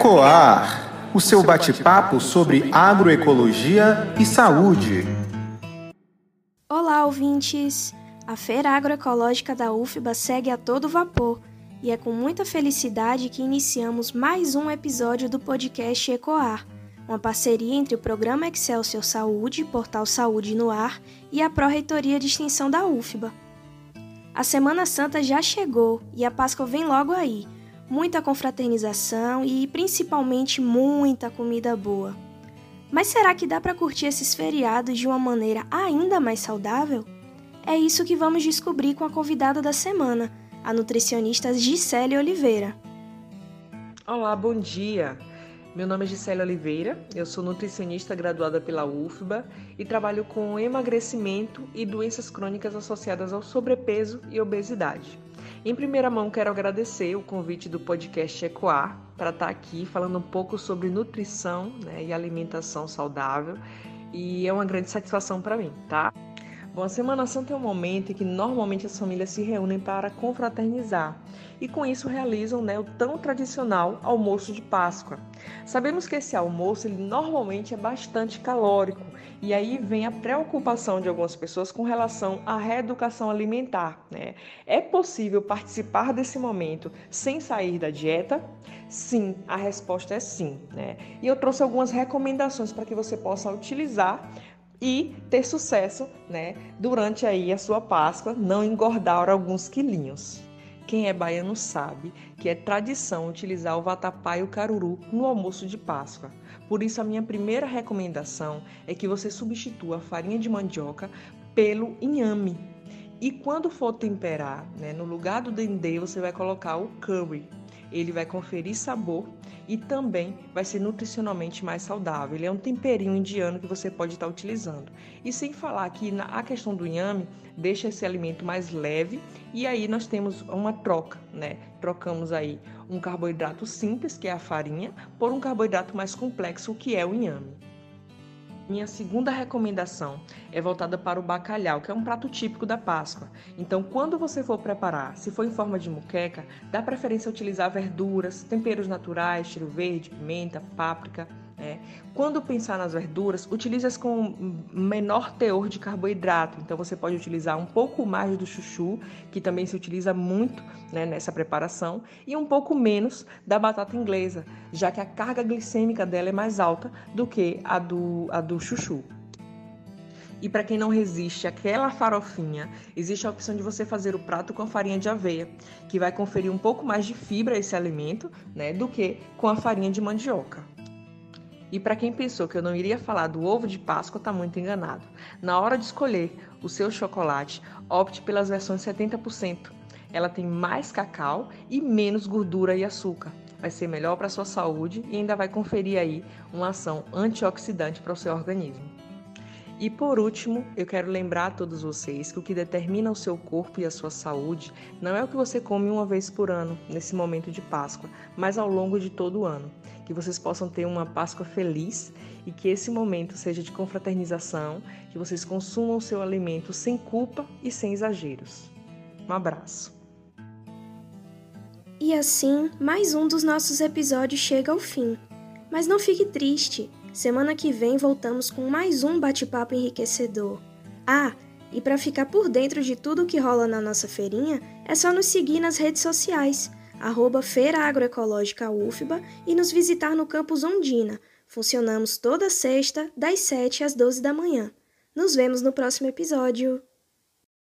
Ecoar, o seu bate-papo sobre agroecologia e saúde. Olá, ouvintes! A Feira Agroecológica da UFBA segue a todo vapor e é com muita felicidade que iniciamos mais um episódio do podcast Ecoar, uma parceria entre o Programa Excelsior Saúde, Portal Saúde no Ar e a Pró-Reitoria de Extensão da UFBA. A Semana Santa já chegou e a Páscoa vem logo aí. Muita confraternização e principalmente muita comida boa. Mas será que dá para curtir esses feriados de uma maneira ainda mais saudável? É isso que vamos descobrir com a convidada da semana, a nutricionista Gisele Oliveira. Olá, bom dia! Meu nome é Gisele Oliveira, eu sou nutricionista graduada pela UFBA e trabalho com emagrecimento e doenças crônicas associadas ao sobrepeso e obesidade. Em primeira mão, quero agradecer o convite do podcast Ecoar para estar aqui falando um pouco sobre nutrição né, e alimentação saudável e é uma grande satisfação para mim, tá? Bom, a Semana Santa é um momento em que normalmente as famílias se reúnem para confraternizar e com isso realizam né, o tão tradicional almoço de Páscoa. Sabemos que esse almoço ele normalmente é bastante calórico e aí vem a preocupação de algumas pessoas com relação à reeducação alimentar. Né? É possível participar desse momento sem sair da dieta? Sim, a resposta é sim. Né? E eu trouxe algumas recomendações para que você possa utilizar e ter sucesso, né, durante aí a sua Páscoa, não engordar alguns quilinhos. Quem é baiano sabe que é tradição utilizar o vatapá e o caruru no almoço de Páscoa. Por isso a minha primeira recomendação é que você substitua a farinha de mandioca pelo inhame. E quando for temperar, né, no lugar do dendê, você vai colocar o curry. Ele vai conferir sabor e também vai ser nutricionalmente mais saudável. Ele é um temperinho indiano que você pode estar utilizando. E sem falar que a questão do inhame deixa esse alimento mais leve e aí nós temos uma troca, né? Trocamos aí um carboidrato simples, que é a farinha, por um carboidrato mais complexo, que é o inhame. Minha segunda recomendação é voltada para o bacalhau, que é um prato típico da Páscoa. Então, quando você for preparar, se for em forma de muqueca, dá preferência utilizar verduras, temperos naturais, cheiro verde, pimenta, páprica é. Quando pensar nas verduras, utilize-as com menor teor de carboidrato. Então você pode utilizar um pouco mais do chuchu, que também se utiliza muito né, nessa preparação, e um pouco menos da batata inglesa, já que a carga glicêmica dela é mais alta do que a do, a do chuchu. E para quem não resiste àquela farofinha, existe a opção de você fazer o prato com farinha de aveia, que vai conferir um pouco mais de fibra a esse alimento, né, do que com a farinha de mandioca. E para quem pensou que eu não iria falar do ovo de Páscoa, está muito enganado. Na hora de escolher o seu chocolate, opte pelas versões 70%. Ela tem mais cacau e menos gordura e açúcar. Vai ser melhor para a sua saúde e ainda vai conferir aí uma ação antioxidante para o seu organismo. E por último, eu quero lembrar a todos vocês que o que determina o seu corpo e a sua saúde não é o que você come uma vez por ano, nesse momento de Páscoa, mas ao longo de todo o ano. Que vocês possam ter uma Páscoa feliz e que esse momento seja de confraternização, que vocês consumam o seu alimento sem culpa e sem exageros. Um abraço. E assim, mais um dos nossos episódios chega ao fim. Mas não fique triste. Semana que vem voltamos com mais um bate-papo enriquecedor. Ah, e para ficar por dentro de tudo que rola na nossa feirinha, é só nos seguir nas redes sociais, arroba Feira Agroecológica UFBA e nos visitar no campus Ondina. Funcionamos toda sexta, das 7 às 12 da manhã. Nos vemos no próximo episódio.